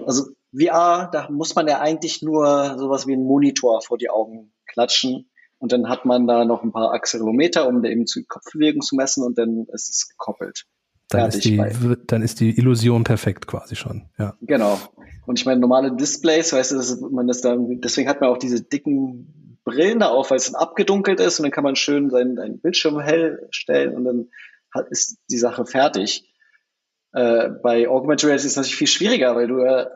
also VR, da muss man ja eigentlich nur sowas wie einen Monitor vor die Augen klatschen und dann hat man da noch ein paar Accelerometer, um da eben die Kopfbewegung zu messen und dann ist es gekoppelt. Dann ist, die, dann ist die Illusion perfekt quasi schon, ja. Genau. Und ich meine, normale Displays, weißt du, das man das da, deswegen hat man auch diese dicken Brillen da auf, weil es dann abgedunkelt ist und dann kann man schön seinen, seinen Bildschirm hell stellen und dann hat, ist die Sache fertig. Äh, bei Augmented Reality ist es natürlich viel schwieriger, weil du äh,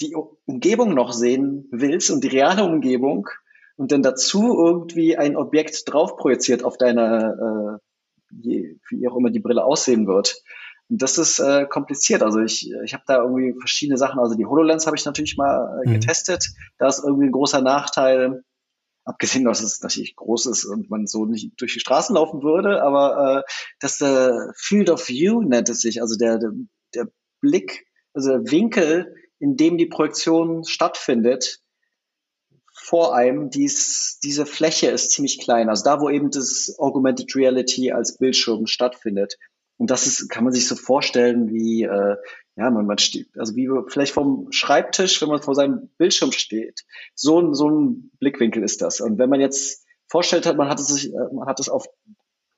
die Umgebung noch sehen willst und die reale Umgebung und dann dazu irgendwie ein Objekt drauf projiziert auf deine, äh, wie auch immer die Brille aussehen wird. Und das ist äh, kompliziert. Also ich, ich habe da irgendwie verschiedene Sachen. Also die HoloLens habe ich natürlich mal äh, mhm. getestet. Da ist irgendwie ein großer Nachteil. Abgesehen, dass es natürlich groß ist und man so nicht durch die Straßen laufen würde, aber äh, das äh, Field of View nennt es sich, also der, der, der Blick, also der Winkel, in dem die Projektion stattfindet, vor einem, dies, diese Fläche ist ziemlich klein. Also da, wo eben das Augmented Reality als Bildschirm stattfindet. Und das ist, kann man sich so vorstellen, wie, äh, ja, man, man steht, also wie vielleicht vom Schreibtisch, wenn man vor seinem Bildschirm steht. So, so ein Blickwinkel ist das. Und wenn man jetzt vorstellt hat, man hat es sich, äh, man hat es auf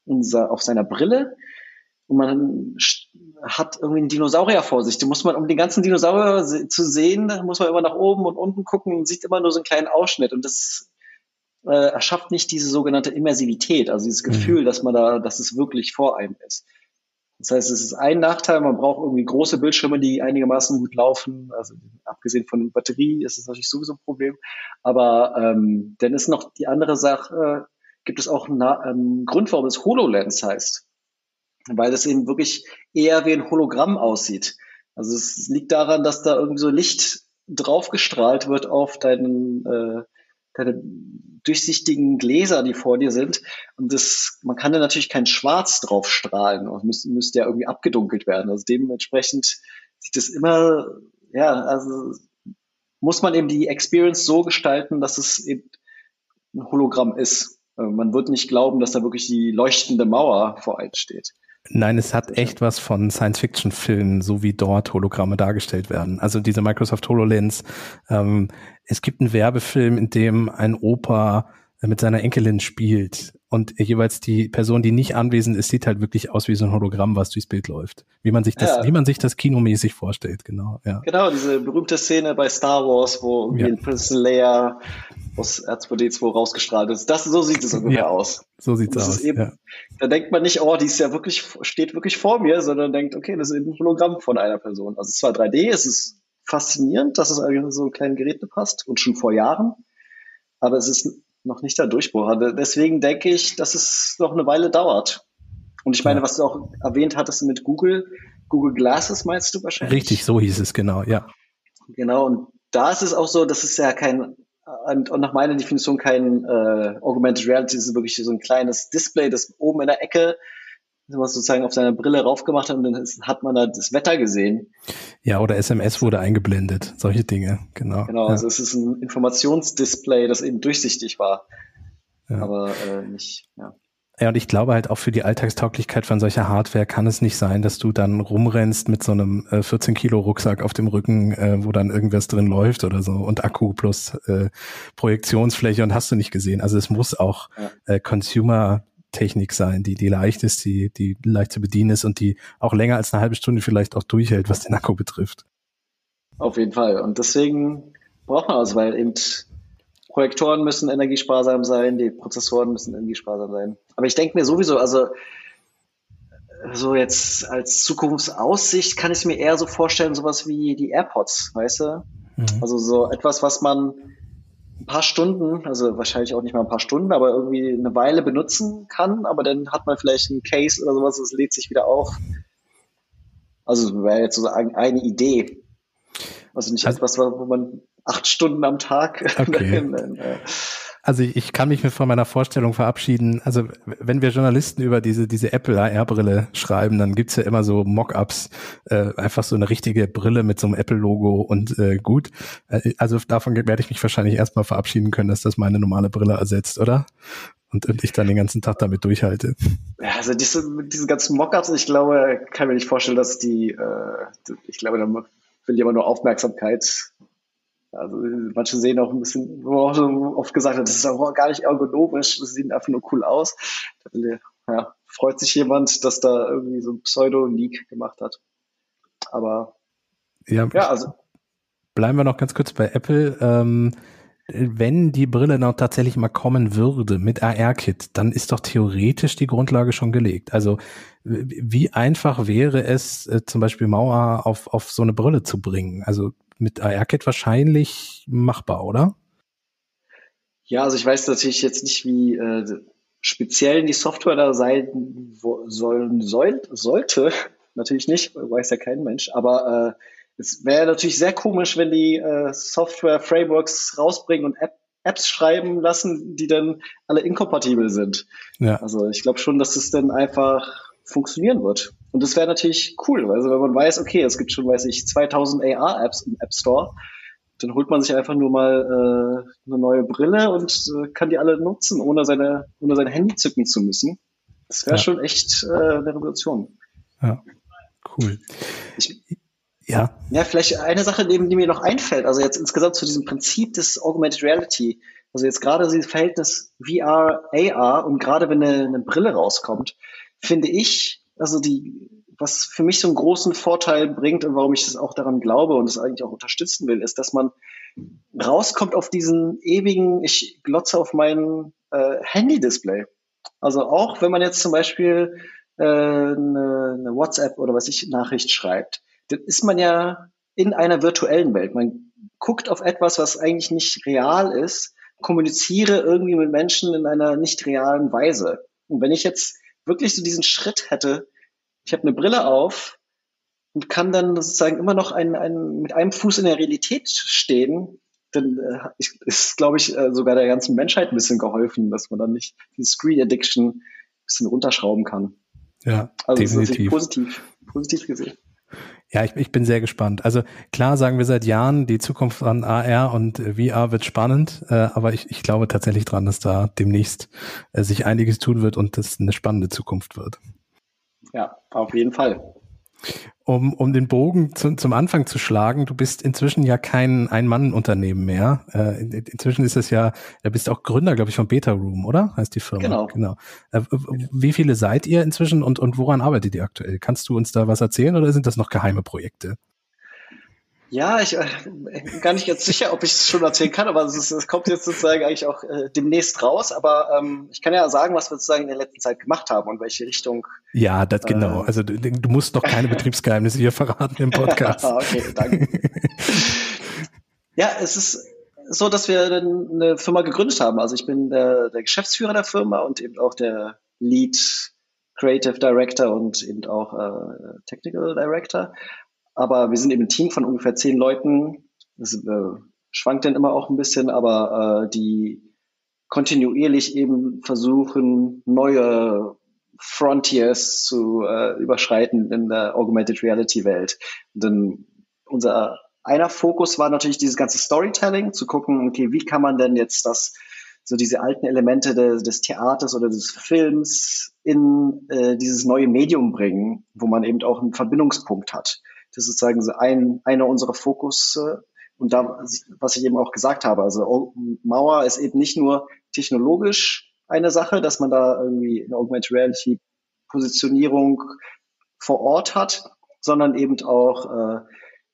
unser, auf seiner Brille und man hat irgendwie einen Dinosaurier vor sich. Da muss man, um den ganzen Dinosaurier zu sehen, muss man immer nach oben und unten gucken und sieht immer nur so einen kleinen Ausschnitt. Und das äh, erschafft nicht diese sogenannte Immersivität, also dieses mhm. Gefühl, mhm. dass man da, dass es wirklich vor einem ist. Das heißt, es ist ein Nachteil, man braucht irgendwie große Bildschirme, die einigermaßen gut laufen. Also abgesehen von der Batterie ist es natürlich sowieso ein Problem. Aber ähm, dann ist noch die andere Sache, gibt es auch einen ähm, Grund, warum es HoloLens heißt weil es eben wirklich eher wie ein Hologramm aussieht. Also es liegt daran, dass da irgendwie so Licht draufgestrahlt wird auf deinen, äh, deine durchsichtigen Gläser, die vor dir sind. Und das, man kann da natürlich kein Schwarz drauf strahlen. Das müsste, müsste ja irgendwie abgedunkelt werden. Also dementsprechend sieht es immer, ja, also muss man eben die Experience so gestalten, dass es eben ein Hologramm ist. Äh, man wird nicht glauben, dass da wirklich die leuchtende Mauer vor einem steht. Nein, es hat echt was von Science-Fiction-Filmen, so wie dort Hologramme dargestellt werden. Also diese Microsoft HoloLens. Ähm, es gibt einen Werbefilm, in dem ein Opa mit seiner Enkelin spielt und jeweils die Person, die nicht anwesend ist, sieht halt wirklich aus wie so ein Hologramm, was durchs Bild läuft. Wie man sich das, ja. wie man sich das kinomäßig vorstellt, genau. Ja. Genau, diese berühmte Szene bei Star Wars, wo ja. Prinzessin Leia aus R2D2 rausgestrahlt ist. Das, so sieht es ungefähr ja, aus. So sieht's aus. Eben, ja. Da denkt man nicht, oh, die ist ja wirklich, steht wirklich vor mir, sondern denkt, okay, das ist eben ein Hologramm von einer Person. Also es ist zwar 3D, es ist faszinierend, dass es eigentlich so ein kleines Gerät passt und schon vor Jahren, aber es ist noch nicht der Durchbruch. Also deswegen denke ich, dass es noch eine Weile dauert. Und ich meine, was du auch erwähnt hattest mit Google, Google Glasses meinst du wahrscheinlich? Richtig, so hieß es genau, ja. Genau, und da ist es auch so, dass es ja kein und, und nach meiner Definition kein äh, Augmented Reality, es ist wirklich so ein kleines Display, das oben in der Ecke was sozusagen auf seine Brille raufgemacht hat und dann hat man da das Wetter gesehen. Ja, oder SMS wurde eingeblendet, solche Dinge, genau. Genau, ja. also es ist ein Informationsdisplay, das eben durchsichtig war, ja. aber äh, nicht, ja. Ja, und ich glaube halt auch für die Alltagstauglichkeit von solcher Hardware kann es nicht sein, dass du dann rumrennst mit so einem äh, 14 Kilo Rucksack auf dem Rücken, äh, wo dann irgendwas drin läuft oder so und Akku plus äh, Projektionsfläche und hast du nicht gesehen. Also es muss auch ja. äh, Consumer Technik sein, die, die leicht ist, die, die leicht zu bedienen ist und die auch länger als eine halbe Stunde vielleicht auch durchhält, was den Akku betrifft. Auf jeden Fall. Und deswegen braucht man das, weil eben Projektoren müssen energiesparsam sein, die Prozessoren müssen energiesparsam sein. Aber ich denke mir sowieso, also so jetzt als Zukunftsaussicht kann ich es mir eher so vorstellen, sowas wie die AirPods, weißt du? Mhm. Also so etwas, was man ein paar Stunden, also wahrscheinlich auch nicht mal ein paar Stunden, aber irgendwie eine Weile benutzen kann, aber dann hat man vielleicht ein Case oder sowas, das lädt sich wieder auf. Also wäre jetzt so eine Idee. Also nicht etwas, wo man acht Stunden am Tag. Okay. Also ich, kann mich mit von meiner Vorstellung verabschieden. Also wenn wir Journalisten über diese, diese Apple AR-Brille schreiben, dann gibt's ja immer so Mockups, äh, einfach so eine richtige Brille mit so einem Apple-Logo und äh, gut. Äh, also davon werde ich mich wahrscheinlich erstmal verabschieden können, dass das meine normale Brille ersetzt, oder? Und, und ich dann den ganzen Tag damit durchhalte. Ja, also diese, diese ganzen Mockups, ich glaube, kann mir nicht vorstellen, dass die, äh, ich glaube, da will jemand nur Aufmerksamkeit also manche sehen auch ein bisschen, wo man auch so oft gesagt hat, das ist auch gar nicht ergonomisch, das sieht einfach nur cool aus. Ja, freut sich jemand, dass da irgendwie so ein Pseudo-Leak gemacht hat. Aber ja, ja, also. Bleiben wir noch ganz kurz bei Apple. Ähm, wenn die Brille noch tatsächlich mal kommen würde mit AR-Kit, dann ist doch theoretisch die Grundlage schon gelegt. Also wie einfach wäre es, äh, zum Beispiel Mauer auf, auf so eine Brille zu bringen? Also mit ARKit wahrscheinlich machbar, oder? Ja, also ich weiß natürlich jetzt nicht, wie äh, speziell die Software da sein sollen soll, sollte. natürlich nicht, weiß ja kein Mensch, aber äh, es wäre natürlich sehr komisch, wenn die äh, Software-Frameworks rausbringen und App Apps schreiben lassen, die dann alle inkompatibel sind. Ja. Also ich glaube schon, dass es dann einfach funktionieren wird. Und das wäre natürlich cool, also wenn man weiß, okay, es gibt schon, weiß ich, 2000 AR-Apps im App Store, dann holt man sich einfach nur mal äh, eine neue Brille und äh, kann die alle nutzen, ohne seine, ohne sein Handy zücken zu müssen. Das wäre ja. schon echt äh, eine Revolution. Ja, cool. Ich, ja. Ja, vielleicht eine Sache, die, die mir noch einfällt, also jetzt insgesamt zu diesem Prinzip des Augmented Reality, also jetzt gerade dieses Verhältnis VR, AR und gerade wenn eine, eine Brille rauskommt, finde ich, also die, was für mich so einen großen Vorteil bringt und warum ich das auch daran glaube und das eigentlich auch unterstützen will, ist, dass man rauskommt auf diesen ewigen, ich glotze auf mein äh, Handy-Display. Also auch wenn man jetzt zum Beispiel äh, eine, eine WhatsApp oder was ich Nachricht schreibt, dann ist man ja in einer virtuellen Welt. Man guckt auf etwas, was eigentlich nicht real ist, kommuniziere irgendwie mit Menschen in einer nicht realen Weise. Und wenn ich jetzt wirklich so diesen Schritt hätte, ich habe eine Brille auf und kann dann sozusagen immer noch ein, ein, mit einem Fuß in der Realität stehen, dann äh, ist, glaube ich, äh, sogar der ganzen Menschheit ein bisschen geholfen, dass man dann nicht die Screen Addiction ein bisschen runterschrauben kann. Ja, also definitiv. positiv, positiv gesehen. Ja, ich, ich bin sehr gespannt. Also klar sagen wir seit Jahren, die Zukunft an AR und VR wird spannend, äh, aber ich, ich glaube tatsächlich dran, dass da demnächst äh, sich einiges tun wird und das eine spannende Zukunft wird. Ja, auf jeden Fall um, um den Bogen zu, zum Anfang zu schlagen, du bist inzwischen ja kein Ein-Mann-Unternehmen mehr. Äh, in, inzwischen ist es ja, du bist auch Gründer, glaube ich, von Beta Room, oder? Heißt die Firma. Genau. genau. Äh, wie viele seid ihr inzwischen und, und woran arbeitet ihr aktuell? Kannst du uns da was erzählen oder sind das noch geheime Projekte? Ja, ich äh, gar nicht jetzt sicher, ob ich es schon erzählen kann, aber es, es, kommt jetzt sozusagen eigentlich auch äh, demnächst raus. Aber ähm, ich kann ja sagen, was wir sozusagen in der letzten Zeit gemacht haben und welche Richtung. Ja, das genau. Äh, also du, du, musst noch keine Betriebsgeheimnisse hier verraten im Podcast. okay, danke. ja, es ist so, dass wir eine Firma gegründet haben. Also ich bin der, der Geschäftsführer der Firma und eben auch der Lead Creative Director und eben auch äh, Technical Director. Aber wir sind eben ein Team von ungefähr zehn Leuten. Das äh, schwankt dann immer auch ein bisschen, aber äh, die kontinuierlich eben versuchen, neue Frontiers zu äh, überschreiten in der Augmented Reality Welt. Denn unser einer Fokus war natürlich dieses ganze Storytelling, zu gucken, okay, wie kann man denn jetzt das, so diese alten Elemente des, des Theaters oder des Films in äh, dieses neue Medium bringen, wo man eben auch einen Verbindungspunkt hat. Das ist sozusagen so ein, einer unserer Fokus. Und da, was ich eben auch gesagt habe, also Mauer ist eben nicht nur technologisch eine Sache, dass man da irgendwie eine Augmented Reality Positionierung vor Ort hat, sondern eben auch äh,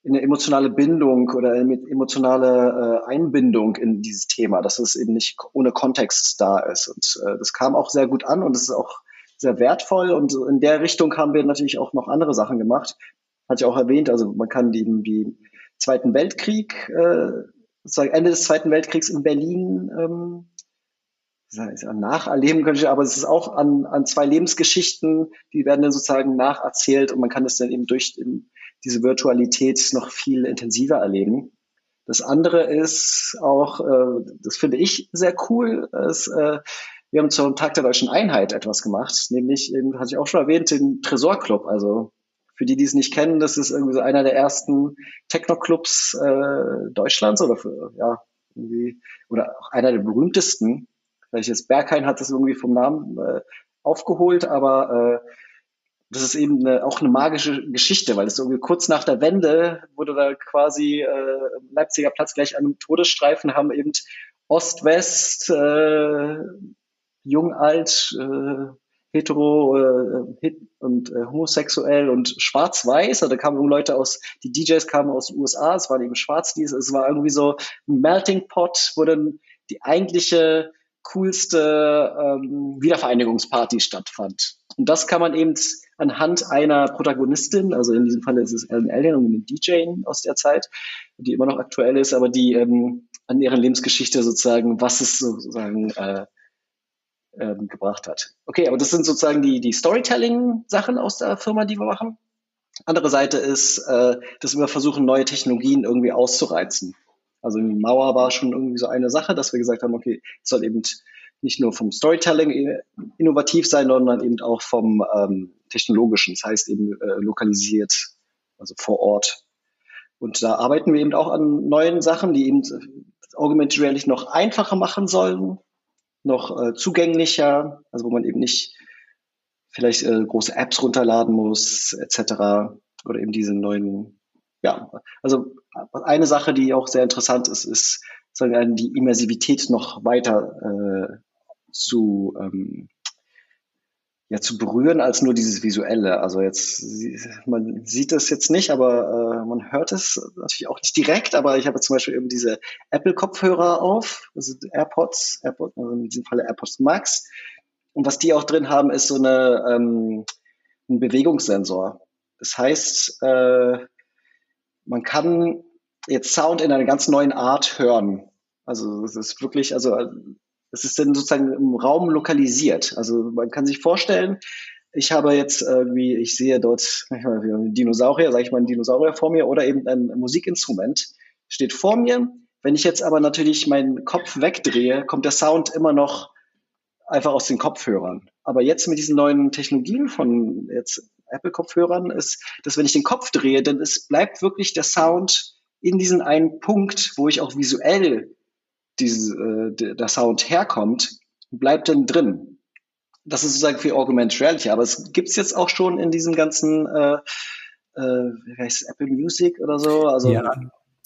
eine emotionale Bindung oder eine emotionale äh, Einbindung in dieses Thema, dass es eben nicht ohne Kontext da ist. Und äh, das kam auch sehr gut an und es ist auch sehr wertvoll. Und in der Richtung haben wir natürlich auch noch andere Sachen gemacht hatte ich auch erwähnt, also man kann den, den Zweiten Weltkrieg, äh, sozusagen Ende des Zweiten Weltkriegs in Berlin ähm, nacherleben könnte, aber es ist auch an, an zwei Lebensgeschichten, die werden dann sozusagen nacherzählt und man kann es dann eben durch den, diese Virtualität noch viel intensiver erleben. Das andere ist auch, äh, das finde ich sehr cool, ist, äh, wir haben zum Tag der deutschen Einheit etwas gemacht, nämlich, eben, hatte ich auch schon erwähnt, den Tresorclub. Also für die, die es nicht kennen, das ist irgendwie so einer der ersten Techno-Clubs äh, Deutschlands oder für, ja, irgendwie, oder auch einer der berühmtesten. Vielleicht jetzt Berghain hat das irgendwie vom Namen äh, aufgeholt, aber äh, das ist eben eine, auch eine magische Geschichte, weil es irgendwie kurz nach der Wende wurde da quasi äh, Leipziger Platz gleich an einem Todesstreifen haben eben Ost-West, äh, Jung, Alt, äh, hetero äh, und äh, homosexuell und schwarz-weiß. Also da kamen Leute aus, die DJs kamen aus den USA, es waren eben schwarz, es war irgendwie so ein Melting Pot, wo dann die eigentliche coolste ähm, Wiedervereinigungsparty stattfand. Und das kann man eben anhand einer Protagonistin, also in diesem Fall ist es Ellen Elliot und eine DJ aus der Zeit, die immer noch aktuell ist, aber die ähm, an ihrer Lebensgeschichte sozusagen, was es sozusagen äh, ähm, gebracht hat. Okay, aber das sind sozusagen die, die Storytelling-Sachen aus der Firma, die wir machen. Andere Seite ist, äh, dass wir versuchen, neue Technologien irgendwie auszureizen. Also die Mauer war schon irgendwie so eine Sache, dass wir gesagt haben, okay, es soll eben nicht nur vom Storytelling innovativ sein, sondern eben auch vom ähm, technologischen, das heißt eben äh, lokalisiert, also vor Ort. Und da arbeiten wir eben auch an neuen Sachen, die eben Augmented Reality noch einfacher machen sollen, noch äh, zugänglicher, also wo man eben nicht vielleicht äh, große Apps runterladen muss, etc. Oder eben diese neuen, ja, also eine Sache, die auch sehr interessant ist, ist sozusagen die Immersivität noch weiter äh, zu ähm, ja zu berühren als nur dieses visuelle. Also jetzt man sieht es jetzt nicht, aber äh, man hört es natürlich auch nicht direkt. Aber ich habe zum Beispiel eben diese Apple Kopfhörer auf, also AirPods, AirPods, also in diesem Falle AirPods Max. Und was die auch drin haben, ist so eine ähm, ein Bewegungssensor. Das heißt, äh, man kann jetzt Sound in einer ganz neuen Art hören. Also es ist wirklich, also es ist dann sozusagen im Raum lokalisiert. Also man kann sich vorstellen, ich habe jetzt irgendwie, ich sehe dort einen Dinosaurier, sage ich mal, einen Dinosaurier vor mir oder eben ein Musikinstrument steht vor mir. Wenn ich jetzt aber natürlich meinen Kopf wegdrehe, kommt der Sound immer noch einfach aus den Kopfhörern. Aber jetzt mit diesen neuen Technologien von jetzt Apple-Kopfhörern ist, dass wenn ich den Kopf drehe, dann ist, bleibt wirklich der Sound in diesen einen Punkt, wo ich auch visuell diese, äh, der Sound herkommt, bleibt dann drin. Das ist sozusagen für Augmented Reality, aber es gibt's jetzt auch schon in diesen ganzen äh, äh, wie heißt Apple Music oder so. Also ja,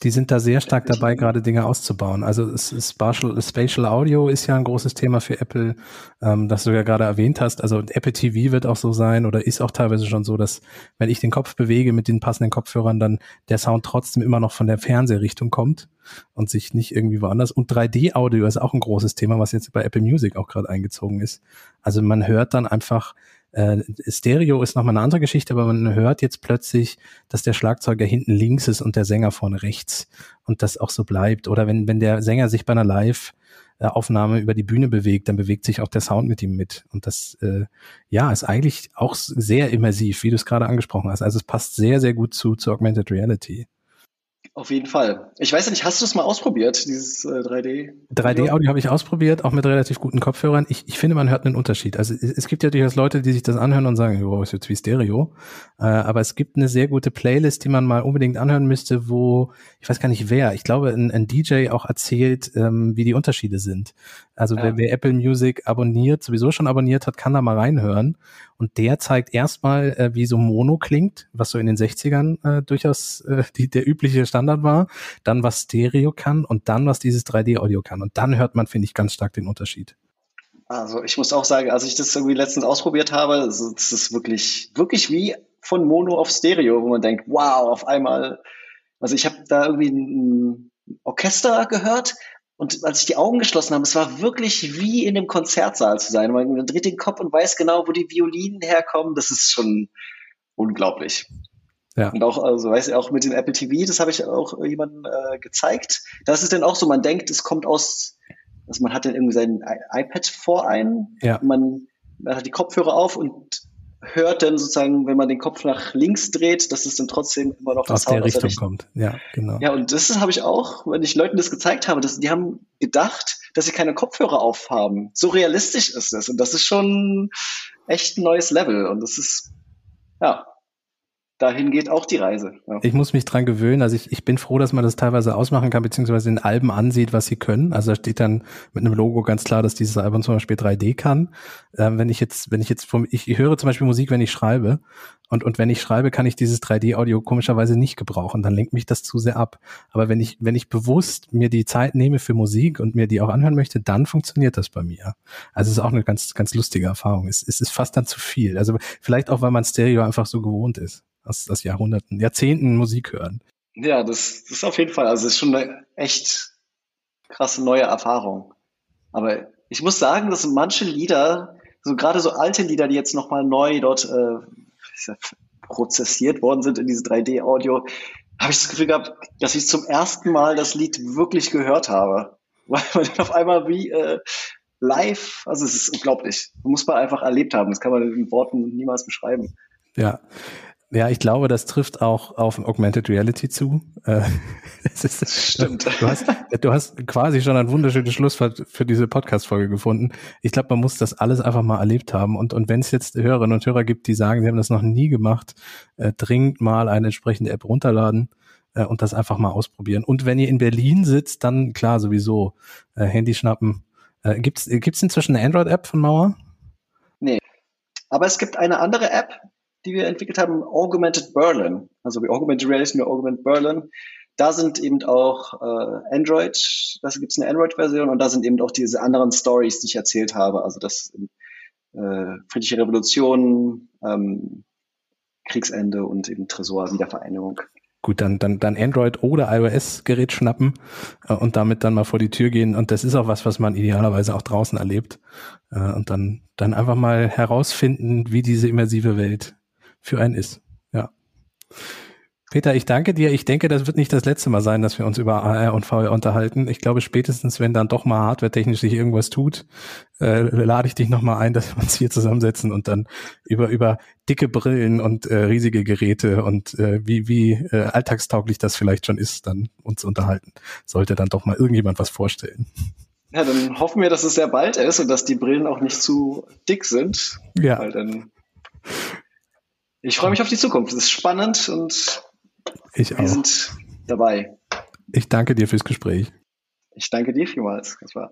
die sind da sehr stark dabei, gerade Dinge auszubauen. Also es, es Spatial, Spatial Audio ist ja ein großes Thema für Apple, ähm, das du ja gerade erwähnt hast. Also Apple TV wird auch so sein oder ist auch teilweise schon so, dass wenn ich den Kopf bewege mit den passenden Kopfhörern, dann der Sound trotzdem immer noch von der Fernsehrichtung kommt und sich nicht irgendwie woanders. Und 3D-Audio ist auch ein großes Thema, was jetzt bei Apple Music auch gerade eingezogen ist. Also man hört dann einfach äh, Stereo ist nochmal eine andere Geschichte, aber man hört jetzt plötzlich, dass der Schlagzeuger hinten links ist und der Sänger vorne rechts und das auch so bleibt. Oder wenn, wenn der Sänger sich bei einer Live Aufnahme über die Bühne bewegt, dann bewegt sich auch der Sound mit ihm mit. Und das, äh, ja, ist eigentlich auch sehr immersiv, wie du es gerade angesprochen hast. Also es passt sehr, sehr gut zu, zu Augmented Reality. Auf jeden Fall. Ich weiß nicht, hast du es mal ausprobiert, dieses äh, 3D? 3D-Audio habe ich ausprobiert, auch mit relativ guten Kopfhörern. Ich, ich finde, man hört einen Unterschied. Also es, gibt ja durchaus Leute, die sich das anhören und sagen, oh, ist jetzt wie Stereo. Äh, aber es gibt eine sehr gute Playlist, die man mal unbedingt anhören müsste, wo, ich weiß gar nicht wer, ich glaube, ein, ein DJ auch erzählt, ähm, wie die Unterschiede sind. Also ja. wer, wer Apple Music abonniert, sowieso schon abonniert hat, kann da mal reinhören. Und der zeigt erstmal, äh, wie so Mono klingt, was so in den 60ern äh, durchaus äh, die, der übliche Standard war. Dann was Stereo kann und dann was dieses 3D-Audio kann. Und dann hört man, finde ich, ganz stark den Unterschied. Also ich muss auch sagen, als ich das irgendwie letztens ausprobiert habe, das ist wirklich, wirklich wie von Mono auf Stereo, wo man denkt, wow, auf einmal, also ich habe da irgendwie ein Orchester gehört, und als ich die Augen geschlossen habe, es war wirklich wie in einem Konzertsaal zu sein. Man dreht den Kopf und weiß genau, wo die Violinen herkommen. Das ist schon unglaublich. Ja. Und auch, also weiß ich auch mit dem Apple TV, das habe ich auch jemandem äh, gezeigt. Das ist dann auch so, man denkt, es kommt aus, also man hat dann irgendwie sein iPad vor einem, ja. man, man hat die Kopfhörer auf und hört dann sozusagen, wenn man den Kopf nach links dreht, dass es dann trotzdem immer noch aus der Richtung kommt. Ja, genau. Ja, und das habe ich auch, wenn ich Leuten das gezeigt habe, dass die haben gedacht, dass sie keine Kopfhörer aufhaben. So realistisch ist das und das ist schon echt ein neues Level und das ist ja dahin geht auch die Reise. Ja. Ich muss mich dran gewöhnen. Also ich, ich bin froh, dass man das teilweise ausmachen kann, beziehungsweise in Alben ansieht, was sie können. Also da steht dann mit einem Logo ganz klar, dass dieses Album zum Beispiel 3D kann. Ähm, wenn ich jetzt, wenn ich jetzt vom, ich, ich höre zum Beispiel Musik, wenn ich schreibe. Und, und wenn ich schreibe, kann ich dieses 3D-Audio komischerweise nicht gebrauchen. Dann lenkt mich das zu sehr ab. Aber wenn ich, wenn ich bewusst mir die Zeit nehme für Musik und mir die auch anhören möchte, dann funktioniert das bei mir. Also es ist auch eine ganz, ganz lustige Erfahrung. Es, es ist fast dann zu viel. Also vielleicht auch, weil man Stereo einfach so gewohnt ist aus, aus Jahrhunderten, Jahrzehnten Musik hören. Ja, das, das ist auf jeden Fall, also ist schon eine echt krasse neue Erfahrung. Aber ich muss sagen, dass manche Lieder, so gerade so alte Lieder, die jetzt nochmal neu dort äh, prozessiert worden sind in dieses 3D-Audio, habe ich das Gefühl gehabt, dass ich zum ersten Mal das Lied wirklich gehört habe. Weil man dann auf einmal wie äh, live, also es ist unglaublich. Muss man einfach erlebt haben. Das kann man in Worten niemals beschreiben. Ja, Ja, ich glaube, das trifft auch auf Augmented Reality zu. Äh, ist, Stimmt. Du hast, du hast quasi schon ein wunderschönes Schlusswort für diese Podcast-Folge gefunden. Ich glaube, man muss das alles einfach mal erlebt haben. Und, und wenn es jetzt Hörerinnen und Hörer gibt, die sagen, sie haben das noch nie gemacht, äh, dringend mal eine entsprechende App runterladen äh, und das einfach mal ausprobieren. Und wenn ihr in Berlin sitzt, dann klar sowieso äh, Handy schnappen. Äh, gibt's gibt's inzwischen eine Android-App von Mauer? Nee. Aber es gibt eine andere App, die wir entwickelt haben, Augmented Berlin. Also wie Augmented Reality, nur Augmented Berlin. Da sind eben auch äh, Android, das gibt es eine Android-Version und da sind eben auch diese anderen Stories, die ich erzählt habe. Also das äh, friedliche Revolution, ähm, Kriegsende und eben Tresor, Wiedervereinigung. Gut, dann, dann, dann Android oder iOS-Gerät schnappen äh, und damit dann mal vor die Tür gehen. Und das ist auch was, was man idealerweise auch draußen erlebt. Äh, und dann, dann einfach mal herausfinden, wie diese immersive Welt für einen ist. Ja. Peter, ich danke dir. Ich denke, das wird nicht das letzte Mal sein, dass wir uns über AR und VR unterhalten. Ich glaube, spätestens, wenn dann doch mal hardware-technisch sich irgendwas tut, äh, lade ich dich nochmal ein, dass wir uns hier zusammensetzen und dann über, über dicke Brillen und äh, riesige Geräte und äh, wie, wie äh, alltagstauglich das vielleicht schon ist, dann uns unterhalten. Sollte dann doch mal irgendjemand was vorstellen. Ja, dann hoffen wir, dass es sehr bald ist und dass die Brillen auch nicht zu dick sind. Ja. Weil dann ich freue mich auf die Zukunft. Es ist spannend und ich wir sind dabei. Ich danke dir fürs Gespräch. Ich danke dir vielmals. Das war